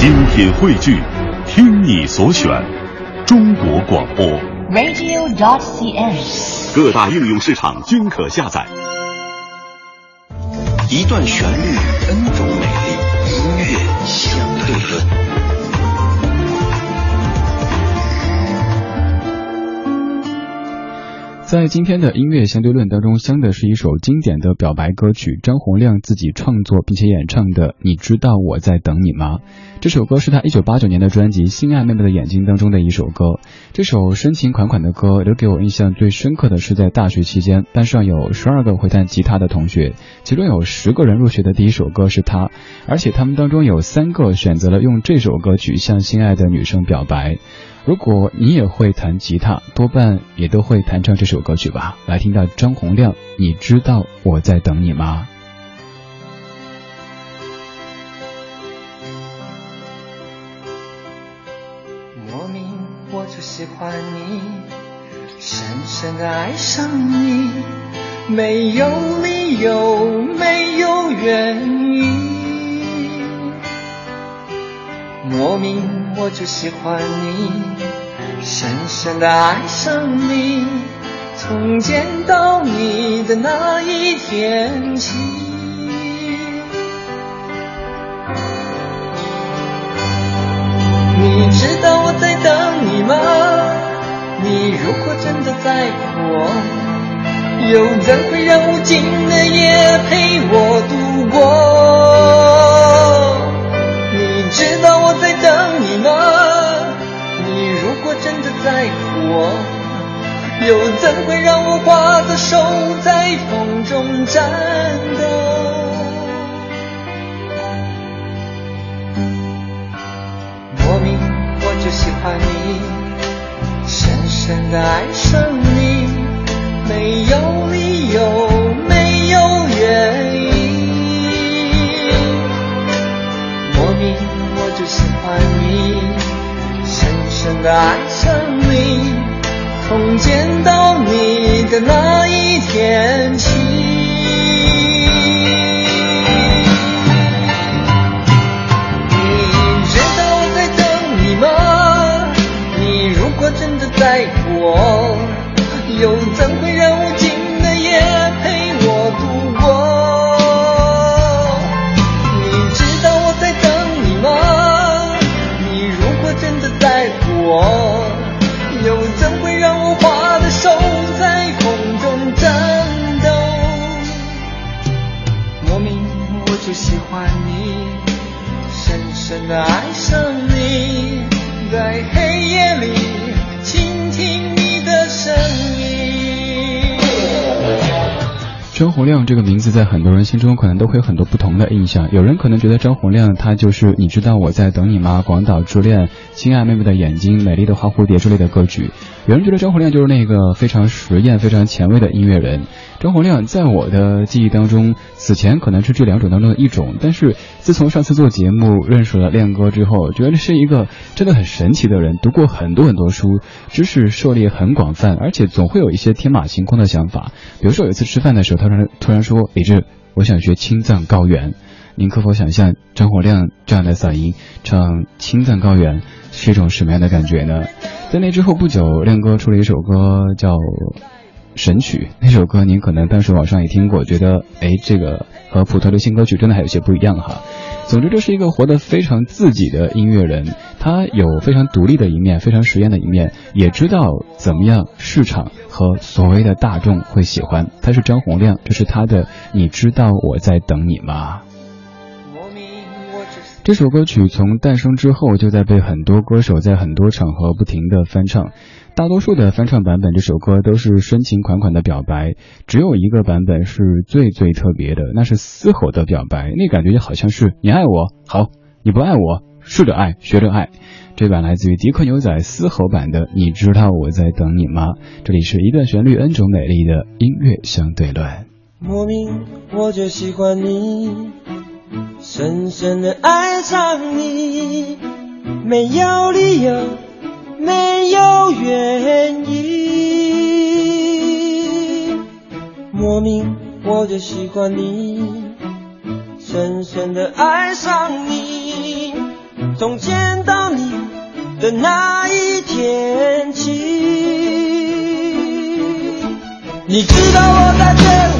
精品汇聚，听你所选，中国广播。radio.dot.cn，。各大应用市场均可下载。一段旋律，N 种美丽，音乐在今天的音乐相对论当中，相的是一首经典的表白歌曲，张洪量自己创作并且演唱的《你知道我在等你吗》。这首歌是他一九八九年的专辑《心爱妹妹的眼睛》当中的一首歌。这首深情款款的歌，留给我印象最深刻的是在大学期间，班上有十二个会弹吉他的同学，其中有十个人入学的第一首歌是他，而且他们当中有三个选择了用这首歌曲向心爱的女生表白。如果你也会弹吉他，多半也都会弹唱这首歌曲吧。来听到张洪量，你知道我在等你吗？莫名我就喜欢你，深深的爱上你，没有理由，没有原因。莫名我就喜欢你，深深的爱上你，从见到你的那一天起。你知道我在等你吗？你如果真的在乎我，又怎会让无尽的夜陪我度过？手在风中颤抖？莫名我就喜欢你，深深的爱上你，没有理由，没有原因。莫名我就喜欢你，深深的爱上你，从见到的那一天起。欢你。深深的爱上你，在黑夜里倾听你的声音。张洪亮这个名字在很多人心中可能都会有很多不同的印象。有人可能觉得张洪亮他就是你知道我在等你吗？广岛之恋、亲爱妹妹的眼睛、美丽的花蝴蝶之类的歌曲。有人觉得张洪亮就是那个非常实验、非常前卫的音乐人。张洪亮在我的记忆当中，此前可能是这两种当中的一种，但是自从上次做节目认识了亮哥之后，觉得是一个真的很神奇的人，读过很多很多书，知识涉猎很广泛，而且总会有一些天马行空的想法。比如说有一次吃饭的时候，他突然突然说：“李志，我想学青藏高原。”您可否想象张洪亮这样的嗓音唱《青藏高原》是一种什么样的感觉呢？在那之后不久，亮哥出了一首歌叫《神曲》，那首歌您可能当时网上也听过，觉得哎，这个和普通的新歌曲真的还有些不一样哈。总之，这是一个活得非常自己的音乐人，他有非常独立的一面，非常实验的一面，也知道怎么样市场和所谓的大众会喜欢。他是张洪量，这是他的《你知道我在等你吗》。这首歌曲从诞生之后就在被很多歌手在很多场合不停的翻唱，大多数的翻唱版本这首歌都是深情款款的表白，只有一个版本是最最特别的，那是嘶吼的表白，那感觉就好像是你爱我好，你不爱我试着爱学着爱。这版来自于迪克牛仔嘶吼版的，你知道我在等你吗？这里是一段旋律 N 种美丽的音乐相对论。莫名我就喜欢你。深深的爱上你，没有理由，没有原因。莫名我就喜欢你，深深的爱上你，从见到你的那一天起。你知道我在这里。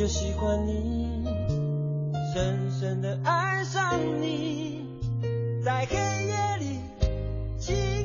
就喜欢你深深的爱上你在黑夜里寂